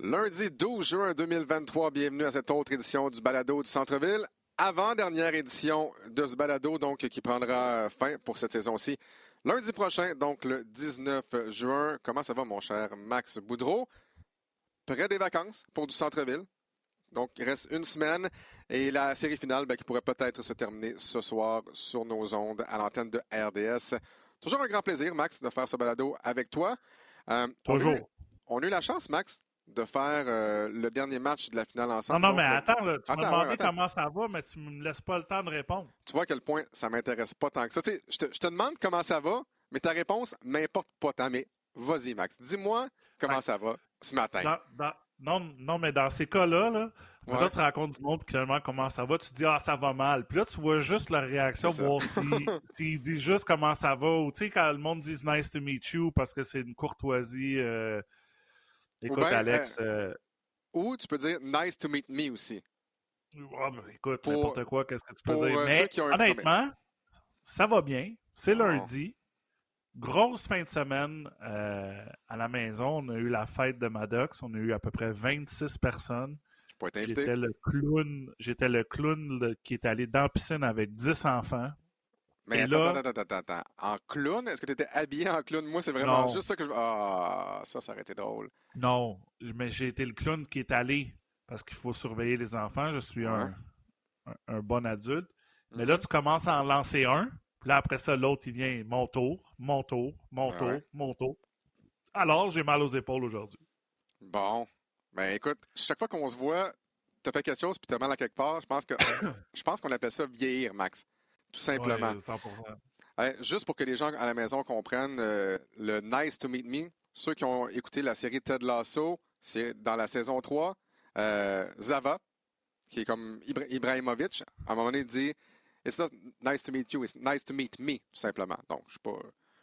Lundi 12 juin 2023, bienvenue à cette autre édition du Balado du Centre-Ville. Avant-dernière édition de ce balado, donc, qui prendra fin pour cette saison-ci. Lundi prochain, donc le 19 juin. Comment ça va, mon cher Max Boudreau? Près des vacances pour du centre-ville. Donc, il reste une semaine et la série finale ben, qui pourrait peut-être se terminer ce soir sur nos ondes à l'antenne de RDS. Toujours un grand plaisir, Max, de faire ce balado avec toi. Euh, Toujours. On a, eu, la chance, Max, de faire euh, le dernier match de la finale ensemble. Non, non, mais attends, là, tu m'as demandé comment ça va, mais tu ne me laisses pas le temps de répondre. Tu vois à quel point ça m'intéresse pas tant que ça. je, te, je te demande comment ça va, mais ta réponse m'importe pas tant. Mais vas-y, Max, dis-moi comment ça va ce matin. non, non, mais dans ces cas-là, là, quand tu rencontres du monde, puis finalement, comment ça va, tu te dis, ah, ça va mal. Puis là, tu vois juste leur réaction, voir s'ils disent juste comment ça va. Ou tu sais, quand le monde dit nice to meet you parce que c'est une courtoisie. Euh, écoute, Alex. Euh, euh, ou tu peux dire nice to meet me aussi. Ben, écoute, n'importe quoi, qu'est-ce que tu peux dire. Mais honnêtement, ça va bien. C'est lundi. Grosse fin de semaine à la maison. On a eu la fête de Maddox. On a eu à peu près 26 personnes. J'étais le clown, j'étais le clown qui est allé dans la piscine avec 10 enfants. Mais attends, attends, attends, attends, En clown? Est-ce que tu étais habillé en clown? Moi, c'est vraiment juste ça que je. Ah, ça, ça aurait été drôle. Non, mais j'ai été le clown qui est allé parce qu'il faut surveiller les enfants. Je suis un, un, bon adulte. Mais là, mm-hmm. tu commences à en lancer un. Puis là, après ça, l'autre, il vient mon tour, mon tour, mon tour, mon tour. Alors, j'ai mal aux épaules aujourd'hui. Bon. Ben écoute, chaque fois qu'on se voit, tu as fait quelque chose puis tu as mal à quelque part, je pense que je pense qu'on appelle ça vieillir, Max. Tout simplement. juste pour que les gens à la maison comprennent euh, le Nice to Meet Me, ceux qui ont écouté la série Ted Lasso, c'est dans la saison 3, euh, Zava, qui est comme Ibrahimovic, à un moment donné, il dit It's not nice to meet you, it's nice to meet me, tout simplement. Donc, je ne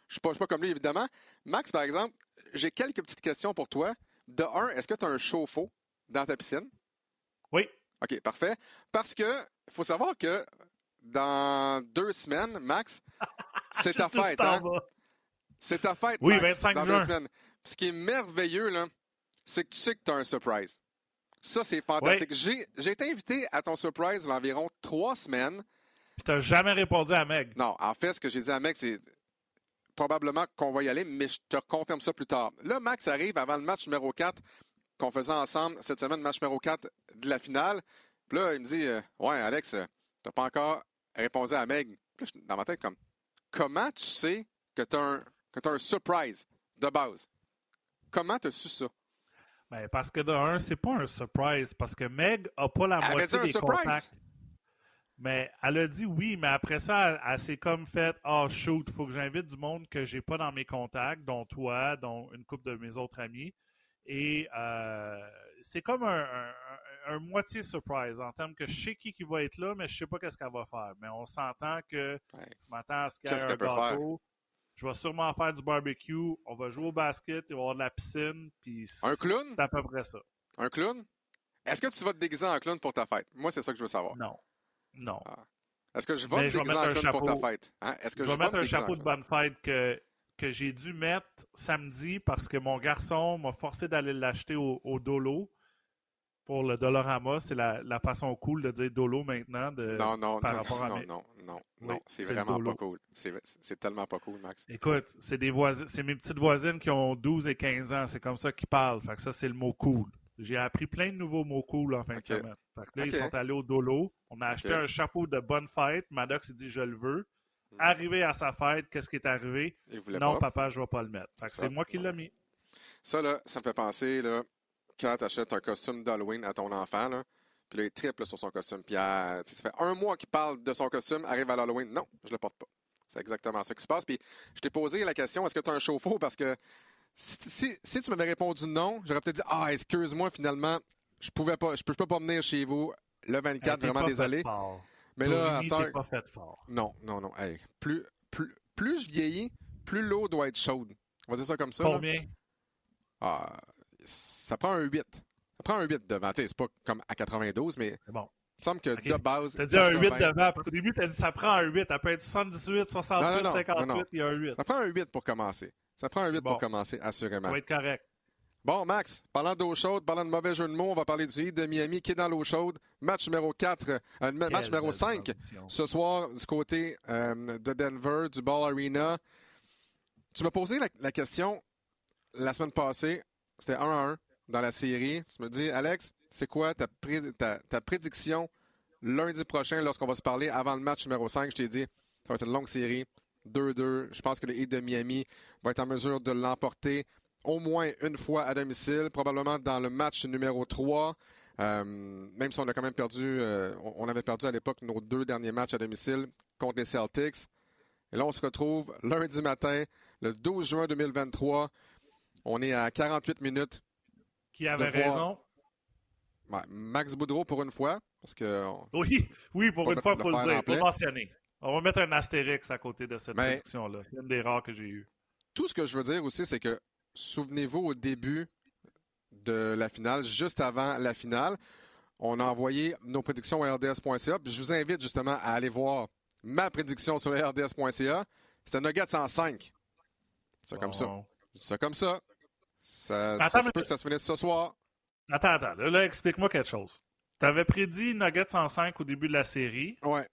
suis, suis, pas comme lui, évidemment. Max, par exemple, j'ai quelques petites questions pour toi. De un, est-ce que tu as un chauffe-eau dans ta piscine? Oui. OK, parfait. Parce que il faut savoir que dans deux semaines, Max, c'est ta fête. Hein? C'est ta fête, oui, 25 dans deux semaines. Ce qui est merveilleux, là, c'est que tu sais que tu as un surprise. Ça, c'est fantastique. J'ai été invité à ton surprise il y a environ trois semaines. Puis tu n'as jamais répondu à Meg. Non, en fait, ce que j'ai dit à Meg, c'est probablement qu'on va y aller, mais je te confirme ça plus tard. Là, Max arrive avant le match numéro 4 qu'on faisait ensemble cette semaine, match numéro 4 de la finale. Puis là, il me dit euh, Ouais, Alex, tu n'as pas encore répondu à Meg. Dans ma tête, comme Comment tu sais que tu as, as, un surprise de base? Comment tu as su ça? Ben, parce que de un, c'est pas un surprise, parce que Meg a pas la moitié des contacts. Mais elle a dit oui, mais après ça, elle, s'est comme fait Oh shoot, faut que j'invite du monde que j'ai pas dans mes contacts, dont toi, dont une couple de mes autres amis. Et euh, c'est comme un, moitié surprise en termes que je sais qui, qui va être là, mais je sais pas qu'est-ce qu'elle va faire. Mais on s'entend que je m'attends à ce qu'elle ait un gâteau. Je vais sûrement faire du barbecue. On va jouer au basket, il va y avoir de la piscine. Puis un clown? C'est à peu près ça. Un clown? Est-ce que tu vas te déguiser en clown pour ta fête? Moi, c'est ça que je veux savoir. Non. Non. Ah. Est-ce que je vais, mettre un chapeau pour ta fête? Hein? Est-ce que je, vais mettre un chapeau de bonne fête que, que j'ai dû mettre samedi parce que mon garçon m'a forcé d'aller l'acheter au, Dolo pour le Dolorama. C'est la, la, façon cool de dire Dolo maintenant de, non, non, par non, rapport à non, non, non, non, c'est vraiment pas cool. C'est tellement pas cool, Max. Écoute, c'est des voisines, c'est mes petites voisines qui ont 12 et 15 ans. C'est comme ça qu'ils parlent. Fait que ça, c'est le mot cool. J'ai appris plein de nouveaux mots cool en fin de semaine. Fait que là, ils sont allés au Dolo. On a acheté un chapeau de bonne fête. Maddox, il dit je le veux. Hmm. Arrivé à sa fête, qu'est-ce qui est arrivé? Non, papa, je ne vais pas le mettre. C'est moi qui l'ai mis. Ça, là, ça me fait penser, là, quand tu achètes un costume d'Halloween à ton enfant, là, puis là, il triple sur son costume. Puis ça fait un mois qu'il parle de son costume, arrive à l'Halloween. Non, je le porte pas. C'est exactement ça qui se passe. Puis je t'ai posé la question, est-ce que tu as un chauffe-eau? Parce que si, si, tu m'avais répondu non, j'aurais peut-être dit Ah, excuse-moi, finalement, je pouvais pas, je peux, pas venir chez vous le 24, vraiment désolé. Mais là, à pas fait fort. Non, non, non. plus, plus, plus je vieillis, plus l'eau doit être chaude. On va dire ça comme ça. Combien? Ah, ça prend un 8. Ça prend un 8 devant. Tu sais, c'est pas comme à 92, mais. bon. Il me semble que de base. T'as dit un 8 devant. Au début, t'as dit ça prend un 8. Après être 78, 68, 58, il y a un 8. Ça prend un 8 pour commencer. Ça prend un 8 pour commencer, assurément. Ça va être correct. Bon, Max, parlant d'eau chaude, parlant de mauvais jeu de mots, on va parler du Heat de Miami qui est dans l'eau chaude. Match numéro 4, euh, match numéro 5 ce soir du côté euh, de Denver, du Ball Arena. Tu m'as posé la, question la semaine passée, c'était 1 1 dans la série. Tu me dis, Alex, c'est quoi ta, ta, prédiction lundi prochain lorsqu'on va se parler avant le match numéro 5? Je t'ai dit, ça va être une longue série. 2-2. Je pense que le Heat de Miami va être en mesure de l'emporter au moins une fois à domicile, probablement dans le match numéro 3. Euh, même si on a quand même perdu, euh, on avait perdu à l'époque nos deux derniers matchs à domicile contre les Celtics. Et là, on se retrouve lundi matin, le 12 juin 2023. On est à 48 minutes. Qui avait raison? Max Boudreau pour une fois. Parce que oui, oui, pour une fois, pour le dire, pour mentionner. On va mettre un astérix à côté de cette prédiction-là. C'est une des rares que j'ai eues. Tout ce que je veux dire aussi, c'est que souvenez-vous, au début de la finale, juste avant la finale, on a envoyé nos prédictions à rds.ca. je vous invite justement à aller voir ma prédiction sur rds.ca. C'était Nuggets en 5. C'est comme ça. C'est comme ça. Ça, se peut que ça se finisse ce soir. Attends, attends. Là, explique-moi quelque chose. Tu avais prédit Nuggets en 5 au début de la série. Ouais.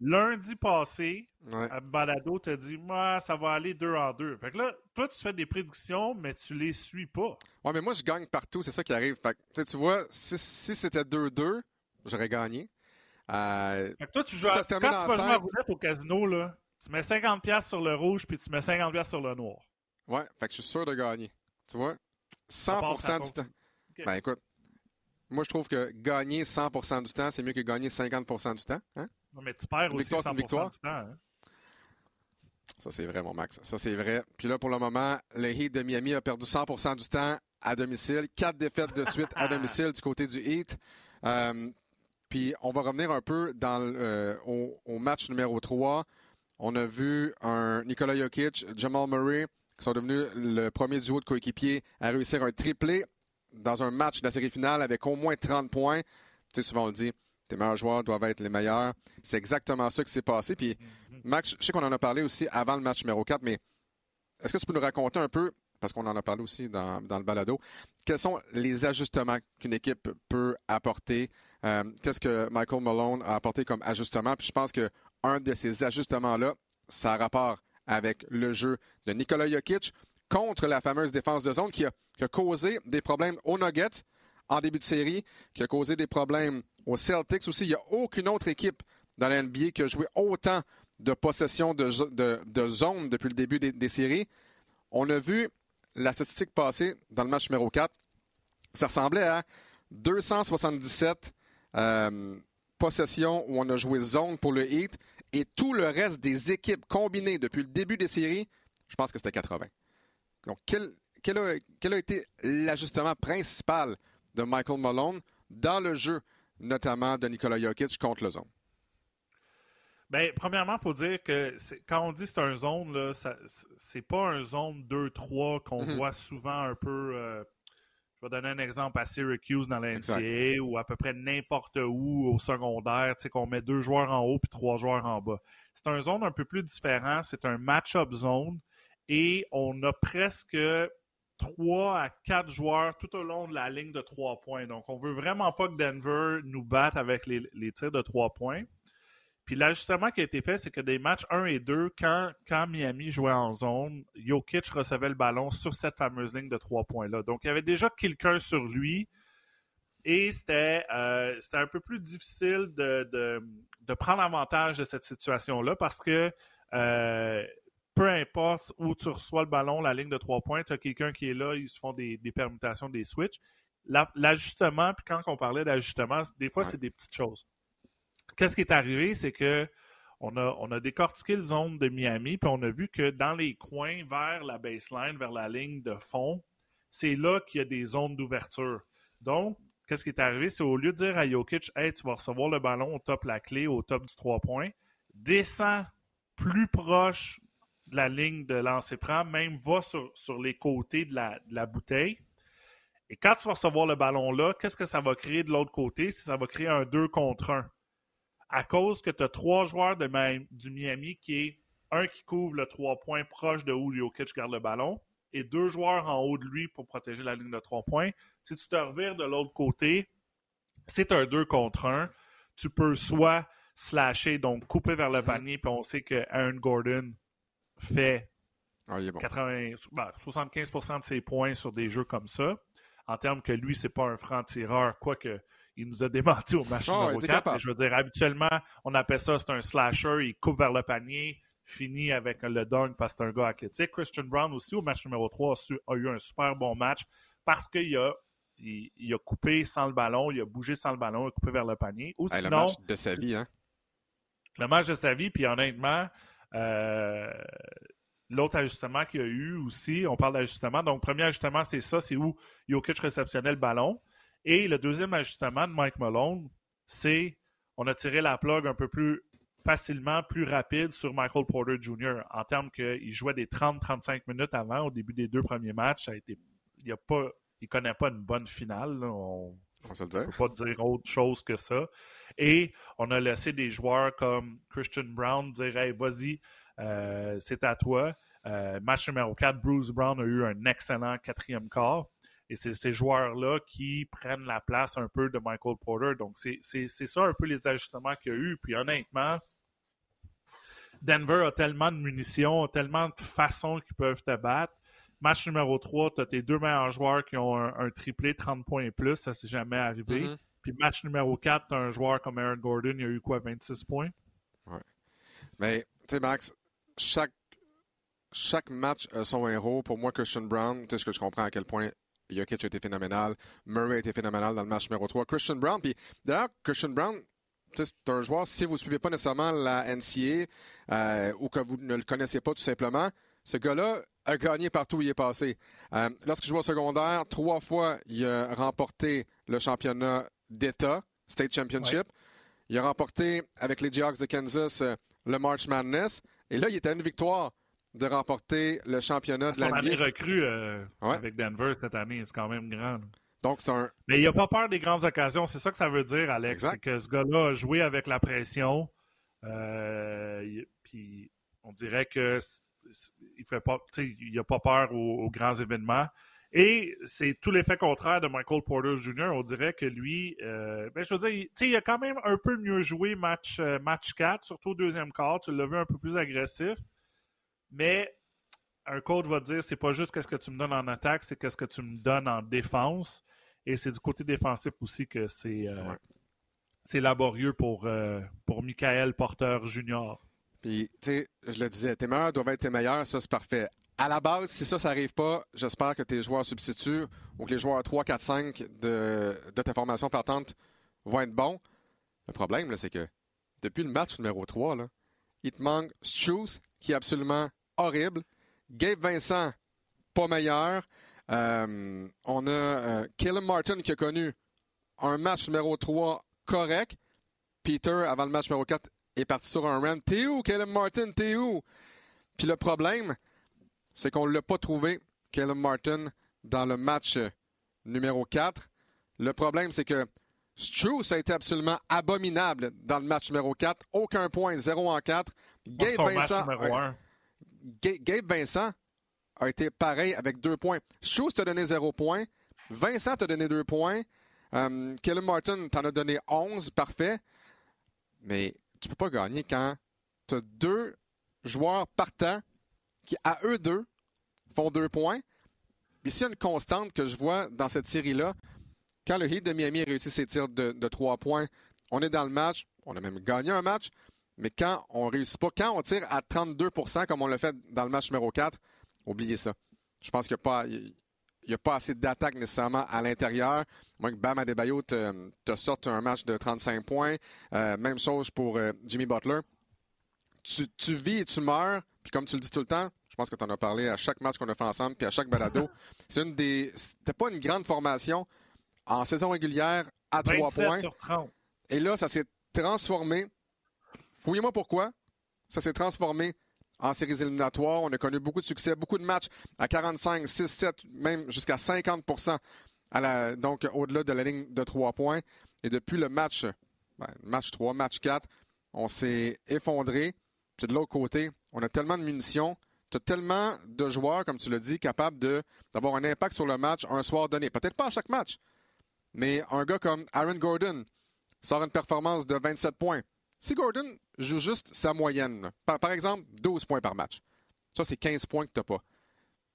Lundi passé, à Balado t'a dit moi ça va aller deux en deux. Fait que là, toi, tu fais des prédictions, mais tu les suis pas. Ouais, mais moi, je gagne partout, c'est ça qui arrive. Fait que, tu vois, si, c'était 2-2, j'aurais gagné. Euh, fait que toi, tu joues à... Quand tu vas jouer à roulette au casino, là, tu mets 50$ sur le rouge, puis tu mets 50$ sur le noir. Ouais, fait que je suis sûr de gagner. Tu vois? 100% du temps. Ben écoute, moi, je trouve que gagner 100% du temps, c'est mieux que gagner 50% du temps. Hein? Non, mais tu perds aussi 100% du temps. Hein? Ça, c'est vrai, mon Max. Ça, c'est vrai. Puis là, pour le moment, le Heat de Miami a perdu 100% du temps à domicile. Quatre défaites de suite à domicile du côté du Heat. Euh, puis on va revenir un peu dans euh, au, match numéro 3. On a vu un Nikola Jokic, Jamal Murray, qui sont devenus le premier duo de coéquipiers à réussir un triplé dans un match de la série finale avec au moins 30 points. Tu sais, souvent on le dit, tes meilleurs joueurs doivent être les meilleurs. C'est exactement ça qui s'est passé. Puis, mhm. Max, je sais qu'on en a parlé aussi avant le match numéro 4, mais est-ce que tu peux nous raconter un peu, parce qu'on en a parlé aussi dans, le balado, quels sont les ajustements qu'une équipe peut apporter? Euh, qu'est-ce que Michael Malone a apporté comme ajustement? Puis je pense qu'un de ces ajustements-là, ça a rapport avec le jeu de Nikola Jokic contre la fameuse défense de zone qui a, qui a causé des problèmes aux Nuggets en début de série, qui a causé des problèmes aux Celtics aussi. Il n'y a aucune autre équipe dans la NBA qui a joué autant de possession de, zone depuis le début des, séries. On a vu la statistique passée dans le match numéro 4. Ça ressemblait à 277 euh, possessions où on a joué zone pour le Heat et tout le reste des équipes combinées depuis le début des séries, je pense que c'était 80. Donc, quel a été l'ajustement principal de Michael Malone dans le jeu? Notamment de Nikola Jokic contre le zone? Bien, premièrement, il faut dire que quand on dit c'est un zone, là, c'est pas un zone 2-3 qu'on mhm. voit souvent un peu. Euh, je vais donner un exemple à Syracuse dans la NCAA ou à peu près n'importe où au secondaire, qu'on met deux joueurs en haut puis trois joueurs en bas. C'est un zone un peu plus différent. C'est un match-up zone et on a presque 3 à 4 joueurs tout au long de la ligne de 3 points. Donc, on veut vraiment pas que Denver nous batte avec les, tirs de 3 points. Puis l'ajustement qui a été fait, c'est que des matchs 1 et 2, quand, quand Miami jouait en zone, Jokic recevait le ballon sur cette fameuse ligne de 3 points-là. Donc, il y avait déjà quelqu'un sur lui. Et c'était euh, un peu plus difficile de, de, prendre avantage de cette situation-là parce que euh, peu importe où tu reçois le ballon, la ligne de trois points, tu as quelqu'un qui est là, ils se font des, permutations, des switches. L'ajustement, puis quand on parlait d'ajustement, des fois, c'est des petites choses. Qu'est-ce qui est arrivé, c'est que on a, on a décortiqué le zone de Miami, puis on a vu que dans les coins vers la baseline, vers la ligne de fond, c'est là qu'il y a des zones d'ouverture. Donc, qu'est-ce qui est arrivé? C'est au lieu de dire à Jokic, hey, tu vas recevoir le ballon au top la clé, au top du trois points, descends plus proche de la ligne de lancer franc, même va sur, sur les côtés de la, de la, bouteille. Et quand tu vas recevoir le ballon là, qu'est-ce que ça va créer de l'autre côté? Ça va créer un 2 contre 1. À cause que tu as trois joueurs de du Miami qui est un qui couvre le 3 points proche de où Jokic garde le ballon et deux joueurs en haut de lui pour protéger la ligne de trois points. Si tu te revires de l'autre côté, c'est un 2 contre 1. Tu peux soit slasher, donc couper vers le mm-hmm. panier, puis on sait que Aaron Gordon fait 75 ah, ben, de ses points sur des jeux comme ça. En termes que lui, c'est pas un franc-tireur, quoique il nous a démenti au match ah, numéro 4. je veux dire, habituellement, on appelle ça, c'est un slasher, il coupe vers le panier, finit avec le dunk parce que c'est un gars athlétique. Christian Brown aussi, au match numéro 3, a eu un super bon match parce qu'il a, il, a coupé sans le ballon, il a bougé sans le ballon, il a coupé vers le panier. Ou sinon, le match de sa vie, hein? Le match de sa vie, puis honnêtement, euh, l'autre ajustement qu'il y a eu aussi, on parle d'ajustement. Donc, premier ajustement, c'est ça, c'est où Jokic réceptionnait le ballon. Et le deuxième ajustement de Mike Malone, c'est on a tiré la plug un peu plus facilement, plus rapide sur Michael Porter Jr. en termes qu'il jouait des 30-35 minutes avant, au début des deux premiers matchs. Ça a été, il ne connaît pas une bonne finale. On ne peut pas dire autre chose que ça. Et on a laissé des joueurs comme Christian Brown dire Hey, vas-y, euh, c'est à toi. Euh, match numéro 4, Bruce Brown a eu un excellent quatrième quart. Et c'est ces joueurs-là qui prennent la place un peu de Michael Porter. Donc, c'est ça un peu les ajustements qu'il y a eu. Puis honnêtement, Denver a tellement de munitions, tellement de façons qu'ils peuvent te battre. Match numéro 3, tu as tes deux meilleurs joueurs qui ont un, triplé 30 points et plus. Ça s'est jamais arrivé. Mm-hmm. Puis match numéro 4, tu as un joueur comme Aaron Gordon, il a eu quoi, 26 points? Ouais. Mais, tu sais, Max, chaque, chaque match a son héros. Pour moi, Christian Brown, tu sais, que je comprends à quel point Jokic a été phénoménal. Murray a été phénoménal dans le match numéro 3. Christian Brown, puis d'ailleurs, Christian Brown, c'est un joueur, si vous ne suivez pas nécessairement la NCA euh, ou que vous ne le connaissez pas tout simplement, ce gars-là a gagné partout où il est passé. Euh, lorsqu'il joue au secondaire, trois fois, il a remporté le championnat d'État, State Championship. Il a remporté avec les Jayhawks de Kansas euh, le March Madness. Et là, il était à une victoire de remporter le championnat de l'année. Son année recrue euh, avec Denver cette année, c'est quand même grand. Donc, c'est un... Mais il n'a pas peur des grandes occasions. C'est ça que ça veut dire, Alex. C'est que ce gars-là a joué avec la pression. Euh, puis on dirait que il fait pas, il a pas peur aux, grands événements. Et c'est tout l'effet contraire de Michael Porter Jr. On dirait que lui, euh, ben, je veux dire, il a quand même un peu mieux joué match, match 4, surtout au deuxième quart. Tu l'as vu un peu plus agressif. Mais un coach va dire c'est pas juste qu'est-ce que tu me donnes en attaque, c'est qu'est-ce que tu me donnes en défense. Et c'est du côté défensif aussi que c'est euh, laborieux pour, euh, pour Michael Porter Jr. Tu sais, je le disais, tes meilleurs doivent être tes meilleurs, ça c'est parfait. À la base, si ça, ça n'arrive pas, j'espère que tes joueurs substituts ou que les joueurs 3, 4, 5 de, ta formation partante vont être bons. Le problème, c'est que depuis le match numéro 3, là, il te manque Shoes, qui est absolument horrible. Gabe Vincent, pas meilleur. Euh, on a euh, Martin qui a connu un match numéro 3 correct. Peter, avant le match numéro 4, est parti sur un run. T'es où, Caleb Martin? T'es où? Puis le problème, c'est qu'on ne l'a pas trouvé, Caleb Martin, dans le match numéro 4. Le problème, c'est que Struce a été absolument abominable dans le match numéro 4. Aucun point, 0 en 4. Gabe Vincent, Gabe Vincent a été pareil avec deux points. Struce t'a donné 0 points. Vincent t'a donné 2 points. Um, Martin t'en a donné 11, parfait. Mais tu peux pas gagner quand tu as deux joueurs partants qui, à eux deux, font 2 points. Et s'il y a une constante que je vois dans cette série-là, quand le Heat de Miami réussit ses tirs de, trois points, on est dans le match, on a même gagné un match, mais quand on réussit pas, quand on tire à 32% comme on l'a fait dans le match numéro 4, oubliez ça. Je pense qu'il n'y a Il a pas assez d'attaque nécessairement à l'intérieur. Moi, que Bam Adebayo te, te sorte un match de 35 points. Euh, même chose pour euh, Jimmy Butler. Tu, tu, vis et tu meurs. Puis comme tu le dis tout le temps, je pense que tu en as parlé à chaque match qu'on a fait ensemble, puis à chaque balado. C'est une des. C'était pas une grande formation, en saison régulière à 3 points. Et là, ça s'est transformé. Fouillez-moi pourquoi. Ça s'est transformé en séries éliminatoires. On a connu beaucoup de succès, beaucoup de matchs à 45, 6, 7, même jusqu'à 50 à la, donc au-delà de la ligne de 3 points. Et depuis le match, ben, match 3, match 4, on s'est effondré. Puis de l'autre côté, on a tellement de munitions tu as tellement de joueurs, comme tu l'as dit, capables d'avoir un impact sur le match un soir donné. Peut-être pas à chaque match, mais un gars comme Aaron Gordon sort une performance de 27 points. Si Gordon joue juste sa moyenne, par, exemple 12 points par match, ça c'est 15 points que tu n'as pas.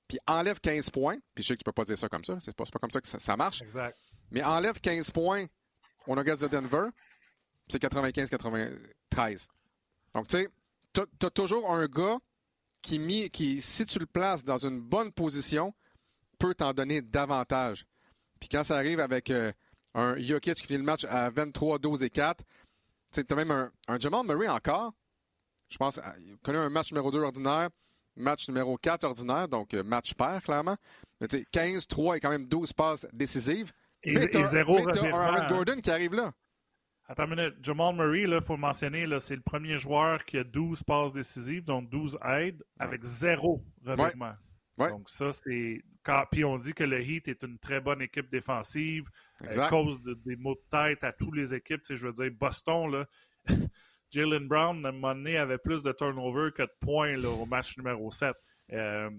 Puis enlève 15 points, puis je sais que tu peux pas dire ça comme ça, c'est pas, pas comme ça que ça, marche. Exact. Mais enlève 15 points au Nuggets de Denver, c'est 95-93. Donc tu sais, tu as, toujours un gars qui, qui, si tu le places dans une bonne position, peut t'en donner davantage. Puis quand ça arrive avec euh, un Jokic qui finit le match à 23, 12 et 4, tu as même un, un, Jamal Murray encore. Je pense qu'il connaît un match numéro 2 ordinaire, match numéro 4 ordinaire, donc euh, match pair, clairement. Mais tu sais, 15, 3 et quand même 12 passes décisives. Et, mais tu as, un Aaron Gordon qui arrive là. Attends une minute. Jamal Murray, il faut le mentionner, c'est le premier joueur qui a 12 passes décisives, donc 12 aides, avec zéro revirement. Donc ça, c'est... Puis on dit que le Heat est une très bonne équipe défensive à cause des maux de tête à toutes les équipes. Je veux dire, Boston, là, Jalen Brown, à un moment donné, avait plus de turnover que de points là, au match numéro 7. Euh,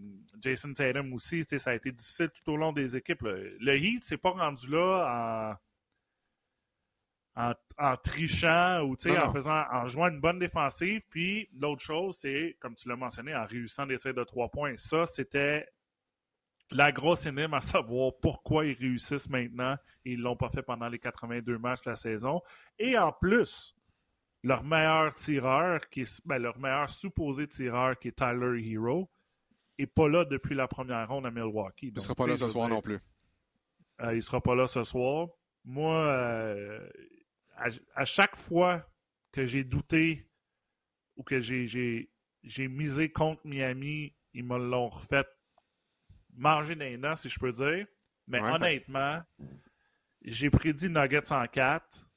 Jason Tatum aussi, ça a été difficile tout au long des équipes. Le Heat, c'est pas rendu là en en, trichant ou en faisant en jouant une bonne défensive. Puis l'autre chose, c'est, comme tu l'as mentionné, en réussissant des tirs de trois points. Ça, c'était la grosse énigme à savoir pourquoi ils réussissent maintenant et ils ne l'ont pas fait pendant les 82 matchs de la saison. Et en plus, leur meilleur tireur, qui est, ben, leur meilleur supposé tireur, qui est Tyler Hero, n'est pas là depuis la première ronde à Milwaukee. il ne sera pas là ce soir non plus. Euh, il ne sera pas là ce soir. Moi, euh, à, chaque fois que j'ai douté ou que j'ai misé contre Miami, ils me l'ont refait manger des dents, si je peux dire. Mais honnêtement, j'ai prédit Nuggets en 4.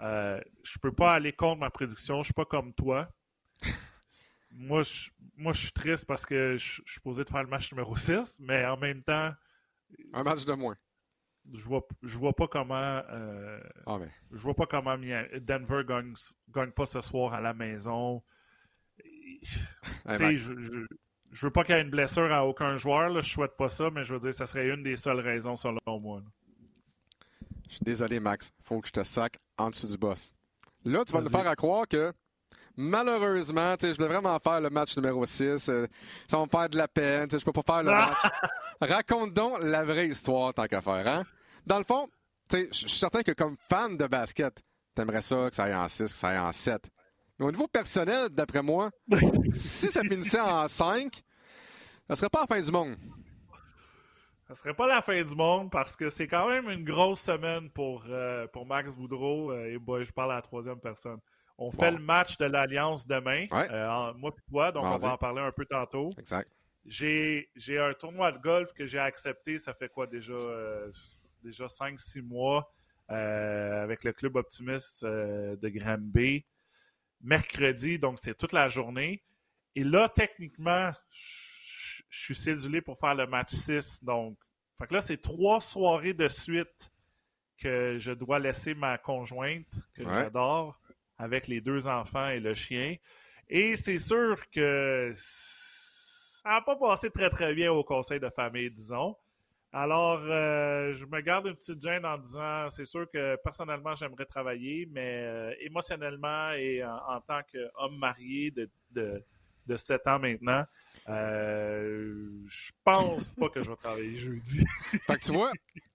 Euh, je peux pas aller contre ma prédiction. Je suis pas comme toi. moi, je, moi, je suis triste parce que je, je suis posé de faire le match numéro 6, mais en même temps. Un match de moins je vois, je vois pas comment. Euh, ah, je vois pas comment Denver gagne, gagne pas ce soir à la maison. je, je, je, veux pas qu'il y ait une blessure à aucun joueur. Là, je souhaite pas ça, mais je veux dire, ça serait une des seules raisons selon moi. Je suis désolé, Max. Faut que je te sac en dessous du boss. Là, tu vas me faire à croire que malheureusement, je voulais vraiment faire le match numéro 6. Euh, ça va me faire de la peine. Je peux pas faire le match. Raconte donc la vraie histoire, tant qu'à faire. Hein? Dans le fond, je suis certain que comme fan de basket, t'aimerais ça que ça aille en 6, que ça aille en 7. Mais au niveau personnel, d'après moi, si ça finissait en 5, ça serait pas la fin du monde. Ça serait pas la fin du monde parce que c'est quand même une grosse semaine pour, euh, pour Max Boudreau. Euh, et je parle à la troisième personne. On fait le match de l'Alliance demain, euh, moi et toi, donc on va en parler un peu tantôt. Exact. J'ai un tournoi de golf que j'ai accepté, ça fait quoi déjà, déjà 5-6 mois euh, avec le club optimiste de Granby. Mercredi, donc c'est toute la journée. Et là, techniquement, je suis cédulé pour faire le match 6. Donc, fait que là, c'est trois soirées de suite que je dois laisser ma conjointe, que j'adore, avec les deux enfants et le chien. Et c'est sûr que ça n'a pas passé très très bien au conseil de famille, disons. Alors, euh, je me garde une petite gêne en disant, c'est sûr que personnellement, j'aimerais travailler, mais euh, émotionnellement et en, tant qu'homme marié de, de, de 7 ans maintenant, euh, je pense pas que je vais travailler jeudi. fait que tu vois,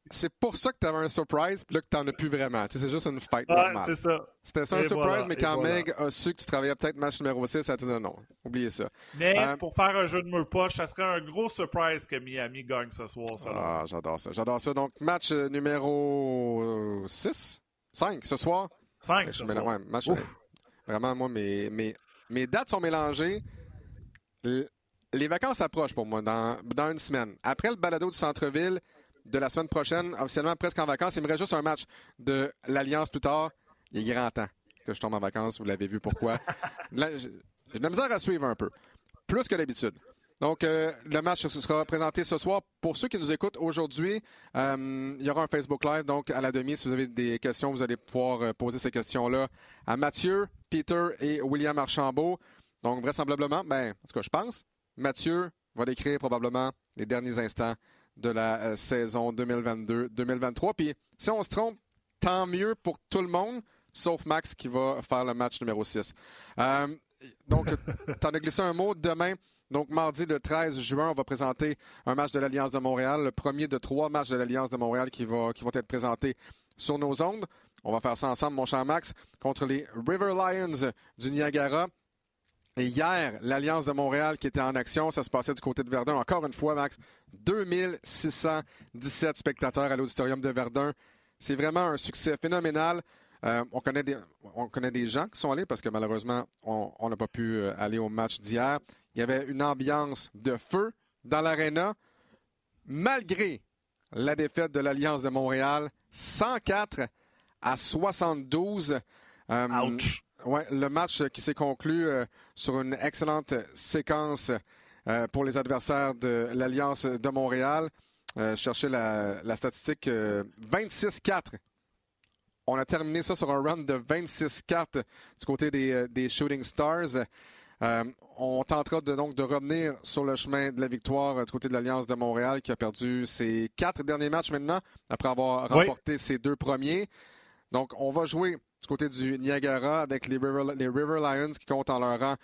c'est pour ça que tu avais un surprise, puis là que tu n'en as plus vraiment. c'est juste une fight normale. c'est ça. C'était ça un surprise, mais quand Meg a su que tu travaillais peut-être match numéro 6, ça a dit non, oubliez ça. Mais euh, pour faire un jeu de mur poche, ça serait un gros surprise que Miami gagne ce soir. ah, j'adore ça. J'adore ça. Donc, match euh, numéro 6 5 ce soir? 5 ce soir. Ouais, match, vraiment, moi, mes, mes, mes dates sont mélangées les vacances approchent pour moi dans, dans une semaine. Après le balado du centre-ville de la semaine prochaine, officiellement presque en vacances, il me reste juste un match de l'Alliance plus tard. Il est grand temps que je tombe en vacances. Vous l'avez vu pourquoi. J'ai de la misère à suivre un peu. Plus que d'habitude. Donc, euh, le match sera présenté ce soir. Pour ceux qui nous écoutent aujourd'hui, euh, il y aura un Facebook Live. Donc, à la demi, si vous avez des questions, vous allez pouvoir euh, poser ces questions-là à Mathieu, Peter et William Archambault. Donc, vraisemblablement, ben, en tout cas, je pense, Mathieu va décrire probablement les derniers instants de la euh, saison 2022-2023. Puis si on se trompe, tant mieux pour tout le monde, sauf Max qui va faire le match numéro 6. Euh, donc, tu en as glissé un mot. Demain, donc mardi le 13 juin, on va présenter un match de l'Alliance de Montréal, le premier de trois matchs de l'Alliance de Montréal qui, va, qui vont être présentés sur nos ondes. On va faire ça ensemble, mon cher Max, contre les River Lions du Niagara. Et hier, l'Alliance de Montréal qui était en action, ça se passait du côté de Verdun. Encore une fois, Max, 2617 spectateurs à l'auditorium de Verdun. C'est vraiment un succès phénoménal. Euh, on, connaît des, on connaît des gens qui sont allés parce que malheureusement, on n'a pas pu euh, aller au match d'hier. Il y avait une ambiance de feu dans l'aréna, malgré la défaite de l'Alliance de Montréal, 104 à 72. Euh, Ouch. Ouais, le match qui s'est conclu sur une excellente séquence pour les adversaires de l'Alliance de Montréal. chercher la, la statistique 26-4 on a terminé ça sur un run de 26 cartes du côté des, euh, Shooting Stars. Euh, on tentera de, donc de revenir sur le chemin de la victoire euh, du côté de l'Alliance de Montréal qui a perdu ses quatre derniers matchs maintenant après avoir remporté ses deux premiers. Donc, on va jouer du côté du Niagara avec les River, Lions qui comptent en leur rang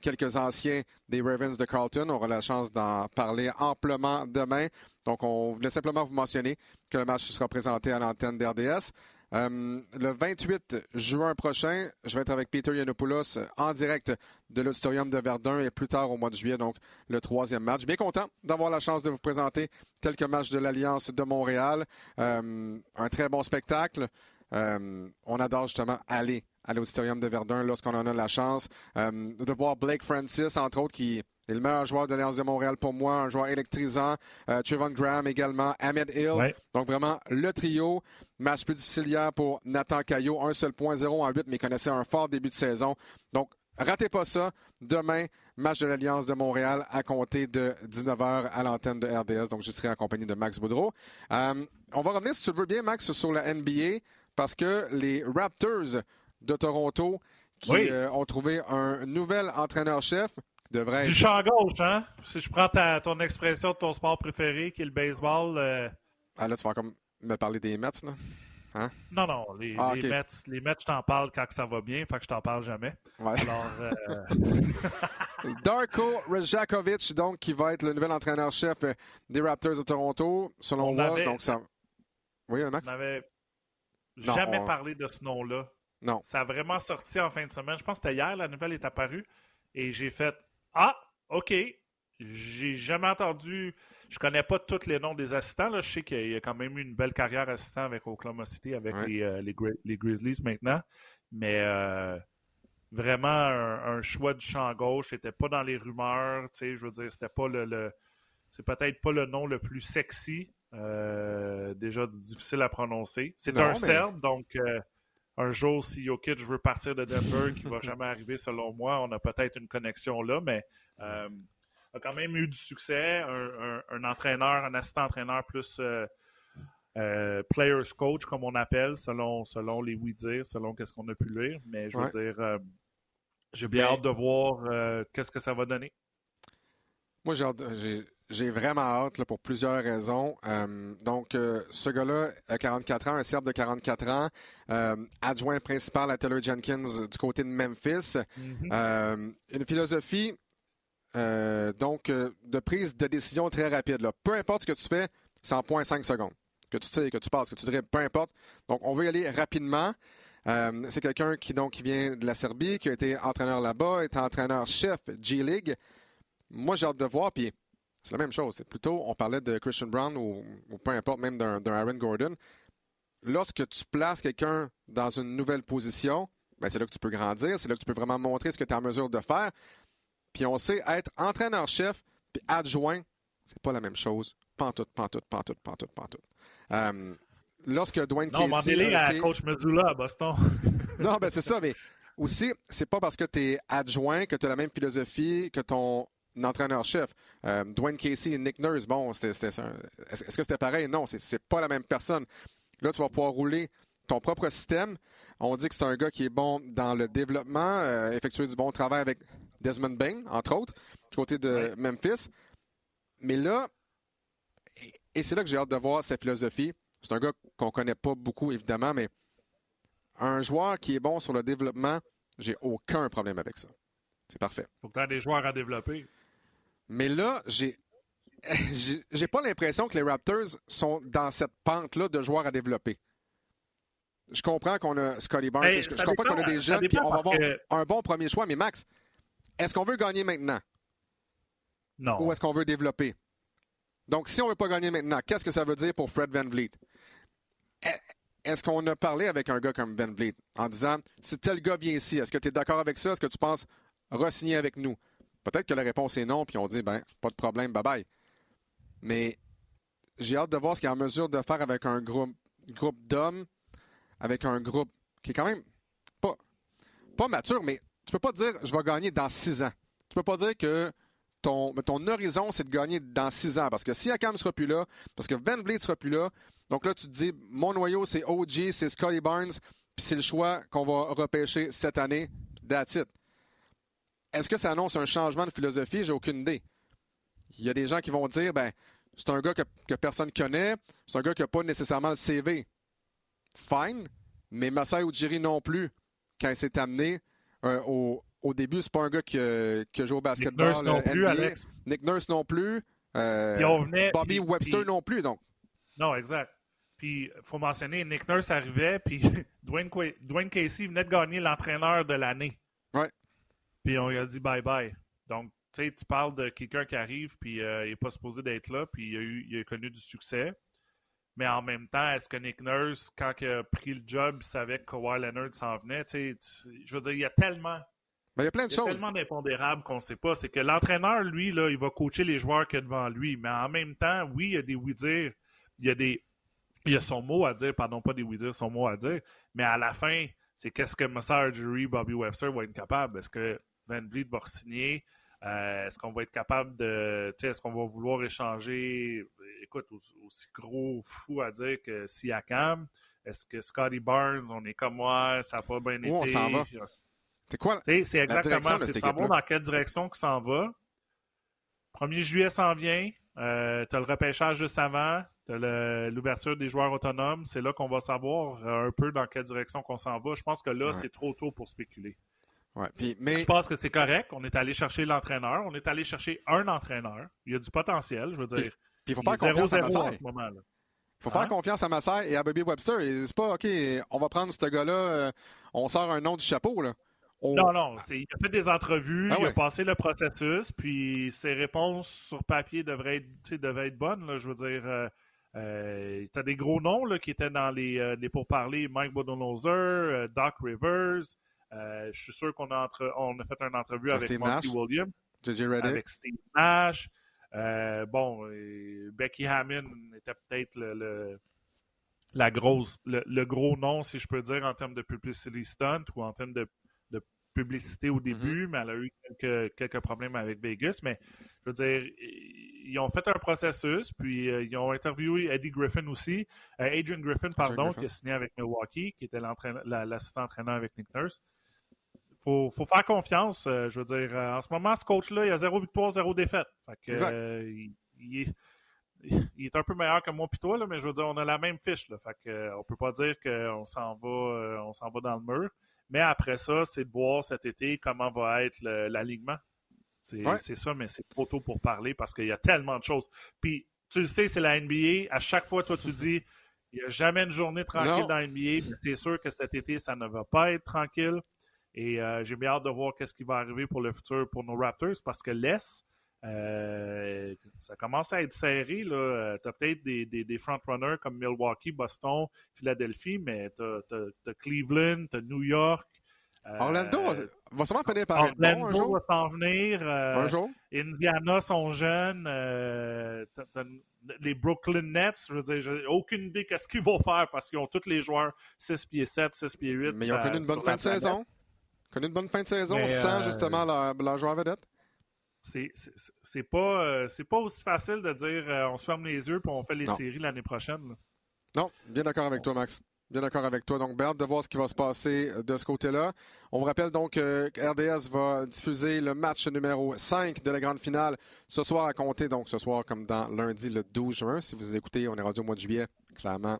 quelques anciens des Ravens de Carlton. On aura la chance d'en parler amplement demain. Donc, on voulait simplement vous mentionner que le match sera présenté à l'antenne d'RDS. Euh, le 28 juin prochain, je vais être avec Peter Yanopoulos en direct de l'Auditorium de Verdun et plus tard au mois de juillet, donc le troisième match. Bien content d'avoir la chance de vous présenter quelques matchs de l'Alliance de Montréal. Euh, un très bon spectacle. Euh, on adore justement aller à l'Auditorium de Verdun lorsqu'on en a la chance. de voir Blake Francis, entre autres, qui est le meilleur joueur de l'Alliance de Montréal pour moi, un joueur électrisant. Euh, Trevon Graham également, Ahmed Hill. Donc vraiment le trio. Match plus difficile hier pour Nathan Caillot. Un seul point, 0 en 8, mais il connaissait un fort début de saison. Donc ratez pas ça. Demain, match de l'Alliance de Montréal à compter de 19h à l'antenne de RDS. Donc je serai en compagnie de Max Boudreau. Euh, on va revenir, si tu le veux bien, Max, sur la NBA parce que les Raptors de Toronto qui euh, ont trouvé un nouvel entraîneur-chef du champ gauche, hein? Si je prends ta, ton expression de ton sport préféré, qui est le baseball. Euh, ah là, tu vas comme me parler des Mets, là? Hein? Non, non, les, ah, les, Mets, les Mets, je t'en parle quand ça va bien, fait que je t'en parle jamais. Ouais. Alors, euh... Darko Rejakovic, donc, qui va être le nouvel entraîneur-chef des Raptors de Toronto, selon moi. Donc, ça... Oui, Max? On jamais parlé de ce nom-là. Non. Ça a vraiment sorti en fin de semaine. Je pense que c'était hier, la nouvelle est apparue. Et j'ai fait ah, OK. J'ai jamais entendu. Je connais pas tous les noms des assistants. Là. Je sais qu'il y a quand même eu une belle carrière assistant avec Oklahoma City, avec les, euh, les, Grizzlies maintenant. Mais euh, vraiment un, choix du champ gauche. C'était pas dans les rumeurs. Je veux dire, c'était pas le, c'est peut-être pas le nom le plus sexy. Euh, déjà difficile à prononcer. C'est un Serbe, donc un jour, si Jokic veut partir de Denver, qui ne va jamais arriver selon moi, on a peut-être une connexion là, mais euh, a quand même eu du succès. Un, entraîneur, un assistant-entraîneur plus euh, euh, players coach, comme on appelle, selon, selon les oui-dire, selon qu'est-ce qu'on a pu lire. Mais je veux dire, euh, j'ai bien hâte de voir qu'est-ce que ça va donner. Moi, j'ai j'ai vraiment hâte pour plusieurs raisons. Euh, donc, euh, ce gars-là a 44 ans, un Serbe de 44 ans, euh, adjoint principal à Taylor Jenkins du côté de Memphis. Mm-hmm. une philosophie donc de prise de décision très rapide. Là. Peu importe ce que tu fais, c'est en 0.5 secondes. Que tu sais, que tu passes, que tu dirais, peu importe. Donc, on veut y aller rapidement. c'est quelqu'un qui donc qui vient de la Serbie, qui a été entraîneur là-bas, est entraîneur-chef G-League. Moi, j'ai hâte de voir. Puis c'est la même chose. C'est plutôt, on parlait de Christian Brown ou, peu importe, même d'un Aaron Gordon. Lorsque tu places quelqu'un dans une nouvelle position, ben c'est là que tu peux grandir, c'est là que tu peux vraiment montrer ce que tu es en mesure de faire. Puis on sait être entraîneur-chef puis adjoint, c'est pas la même chose. Pantoute, pantoute, pantoute, pantoute, pantoute. Euh, lorsque Dwayne non, Casey. à coach Medulla à Boston. non, ben c'est ça, mais aussi, c'est pas parce que tu es adjoint que tu as la même philosophie que ton entraîneur-chef. Euh, Dwayne Casey et Nick Nurse, bon, est-ce que c'était pareil? Non, c'est pas la même personne. Là, tu vas pouvoir rouler ton propre système. On dit que c'est un gars qui est bon dans le développement, euh, effectuer du bon travail avec Desmond Bain, entre autres, du côté de Memphis. Mais là, et c'est là que j'ai hâte de voir sa philosophie. C'est un gars qu'on connaît pas beaucoup, évidemment, mais un joueur qui est bon sur le développement, j'ai aucun problème avec ça. C'est parfait. Faut que tu aies des joueurs à développer. Mais là, j'ai j'ai pas l'impression que les Raptors sont dans cette pente-là de joueurs à développer. Je comprends qu'on a Scotty Barnes, ben, je, comprends qu'on a des jeunes, puis on va avoir un bon premier choix, mais Max, est-ce qu'on veut gagner maintenant? Non. Ou est-ce qu'on veut développer? Donc, si on ne veut pas gagner maintenant, qu'est-ce que ça veut dire pour Fred Van Vliet? Est-ce qu'on a parlé avec un gars comme Van Vliet en disant si tel gars vient ici, est-ce que tu es d'accord avec ça? Est-ce que tu penses re-signer avec nous? Peut-être que la réponse est non, puis on dit ben, pas de problème, bye bye. Mais j'ai hâte de voir ce qu'il est en mesure de faire avec un groupe, d'hommes, avec un groupe qui est quand même pas, pas mature, mais tu peux pas dire je vais gagner dans six ans. Tu peux pas dire que ton, horizon, c'est de gagner dans six ans. Parce que si Akam sera plus là, parce que Van Vliet sera plus là, donc là, tu te dis, mon noyau, c'est OG, c'est Scotty Barnes, puis c'est le choix qu'on va repêcher cette année. That's it. Est-ce que ça annonce un changement de philosophie? J'ai aucune idée. Il y a des gens qui vont dire, ben, c'est un gars que, que personne connaît, c'est un gars qui n'a pas nécessairement le CV. Fine, mais Masai Ujiri non plus, quand il s'est amené euh, au, au, début, c'est pas un gars qui, qui a joué au basketball. Nick Nurse non plus, Alex. Nick Nurse non plus. Euh, Bobby Webster non plus, donc. Non, exact. Puis, il faut mentionner, Nick Nurse arrivait, puis Dwayne, Dwayne Casey venait de gagner l'entraîneur de l'année. Ouais. Puis, on lui a dit bye-bye. Donc, tu sais, tu parles de quelqu'un qui arrive, puis euh, il n'est pas supposé d'être là, puis il a, eu, il a connu du succès. Mais en même temps, est-ce que Nick Nurse, quand il a pris le job, savait que Kawhi Leonard s'en venait? Tu je veux dire, il y a tellement. Ben, il y a plein de choses. tellement d'impondérables qu'on ne sait pas. C'est que l'entraîneur, lui, là, il va coacher les joueurs qu'il y a devant lui. Mais en même temps, oui, il y a des oui-dire. Il y a des. Il y a son mot à dire, pardon, pas des oui-dire, son mot à dire. Mais à la fin, c'est qu'est-ce que Massar Jury, Bobby Webster va être capable? Est-ce que Van Vliet va signer? Euh, est-ce qu'on va être capable de. Est-ce qu'on va vouloir échanger, écoute, aussi gros fou à dire que Siakam? Est-ce que Scotty Barnes, on est comme moi, ça n'a pas bien été? on s'en va? C'est quoi? C'est exactement, c'est de savoir dans quelle direction que s'en va? 1er juillet s'en vient. Euh, tu as le repêchage juste avant. Tu as l'ouverture des joueurs autonomes. C'est là qu'on va savoir un peu dans quelle direction qu'on s'en va. Je pense que là, c'est trop tôt pour spéculer. Je pense que c'est correct. On est allé chercher l'entraîneur. On est allé chercher un entraîneur. Il y a du potentiel, je veux dire. Puis il faut faire confiance à Massaï. Il faut faire hein? confiance à et à Bobby Webster. C'est pas, OK, on va prendre ce gars-là, euh, on sort un nom du chapeau. Là. Non, non. Il a fait des entrevues, ah il a passé le processus, puis ses réponses sur papier devraient être, devraient être bonnes. Là, je veux dire, euh, euh, tu as des gros noms là, qui étaient dans les, les pourparlers Mike Bodenholzer, Doc Rivers. Euh, je suis sûr qu'on a, on a fait une entrevue avec Monty Williams, avec Steve Nash. Euh, bon, Becky Hammond était peut-être le, la grosse, le, gros nom, si je peux dire, en termes de publicity stunt ou en termes de, publicité au début, mm-hmm. mais elle a eu quelques, quelques, problèmes avec Vegas. Mais je veux dire, ils ont fait un processus, puis euh, ils ont interviewé Eddie Griffin aussi, Adrian Griffin, pardon, qui a signé avec Milwaukee, qui était l'assistant entraîneur avec Nick Nurse faut, faut faire confiance. Euh, je veux dire, euh, en ce moment, ce coach-là, il a zéro victoire, zéro défaite. Fait que, euh, il, est, un peu meilleur que moi et toi, là, mais je veux dire, on a la même fiche. Là, fait que, on peut pas dire qu'on s'en va, on s'en va dans le mur. Mais après ça, c'est de voir cet été comment va être l'alignement. C'est ça, mais c'est trop tôt pour parler parce qu'il y a tellement de choses. Puis, tu le sais, c'est la NBA. À chaque fois, toi, tu dis, il n'y a jamais une journée tranquille dans la NBA. C'est sûr que cet été, ça ne va pas être tranquille. Et euh, j'ai bien hâte de voir qu'est-ce qui va arriver pour le futur pour nos Raptors parce que l'Est, euh, ça commence à être serré. Euh, tu as peut-être des, des, des frontrunners comme Milwaukee, Boston, Philadelphie, mais tu as, Cleveland, tu as New York. Orlando va sûrement finir par Orlando un jour. va s'en venir. un jour. Indiana sont jeunes. les Brooklyn Nets, je veux dire, j'ai aucune idée qu'est-ce qu'ils vont faire parce qu'ils ont tous les joueurs 6 pieds 7, 6 pieds 8. Mais ils ont connu une bonne fin de saison connu une bonne fin de saison sans euh, justement leur, leur joueur vedette? C'est pas, euh, c'est pas aussi facile de dire euh, on se ferme les yeux et on fait les séries l'année prochaine. Non, bien d'accord avec toi, Max. Bien d'accord avec toi. Donc, bien de voir ce qui va se passer de ce côté-là. On vous rappelle donc que RDS va diffuser le match numéro 5 de la grande finale ce soir à compter, donc ce soir comme dans lundi le 12 juin. Si vous écoutez, on est rendu au mois de juillet. Clairement,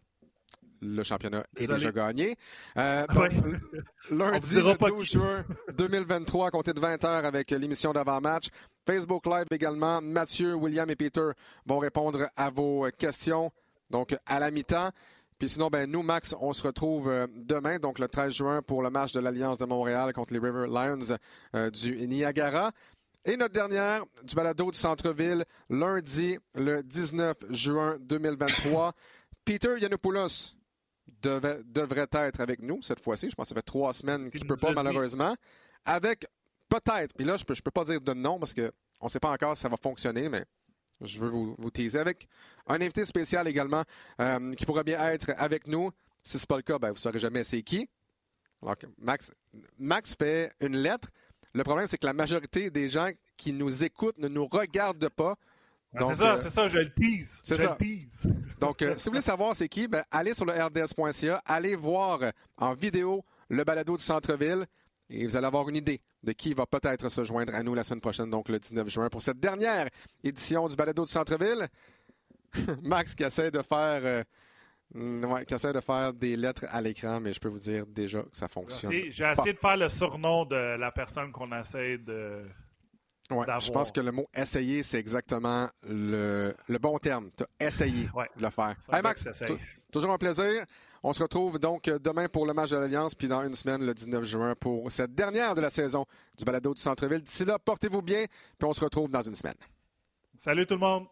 le championnat est déjà gagné. Euh, donc, lundi le 12 juin 2023 à compter de 20h avec l'émission d'avant-match. Facebook Live également. Mathieu, William et Peter vont répondre à vos questions. Donc, à la mi-temps. Puis sinon, ben, nous, Max, on se retrouve euh, demain, donc le 13 juin, pour le match de l'Alliance de Montréal contre les River Lions euh, du Niagara. Et notre dernière du balado du centre-ville, lundi, le 19 juin 2023. Peter Devrait être avec nous cette fois-ci. Je pense que ça fait trois semaines qu'il ne peut pas, malheureusement. Avec peut-être, puis là, je ne peux, je peux pas dire de nom parce qu'on ne sait pas encore si ça va fonctionner, mais je veux vous, vous teaser avec un invité spécial également euh, qui pourrait bien être avec nous. Si ce n'est pas le cas, ben, vous ne saurez jamais c'est qui. Alors, Max, Max fait une lettre. Le problème, c'est que la majorité des gens qui nous écoutent ne nous regardent pas. C'est ça, euh, c'est ça, je le tease. Ça. tease. Donc, euh, si vous voulez savoir c'est qui, ben, allez sur le rds.ca, allez voir en vidéo le balado du centre-ville et vous allez avoir une idée de qui va peut-être se joindre à nous la semaine prochaine, donc le 19 juin, pour cette dernière édition du Balado du Centre-Ville. Max qui essaie de faire. Euh, qui essaie de faire des lettres à l'écran, mais je peux vous dire déjà que ça fonctionne. J'ai essayé de faire le surnom de la personne qu'on essaie de. Ouais, je pense que le mot essayer, c'est exactement le, bon terme. Tu as essayé de le faire. Hey Max, toujours un plaisir. On se retrouve donc demain pour le match de l'Alliance, puis dans une semaine, le 19 juin, pour cette dernière de la saison du balado du centre-ville. D'ici là, portez-vous bien, puis on se retrouve dans une semaine. Salut tout le monde!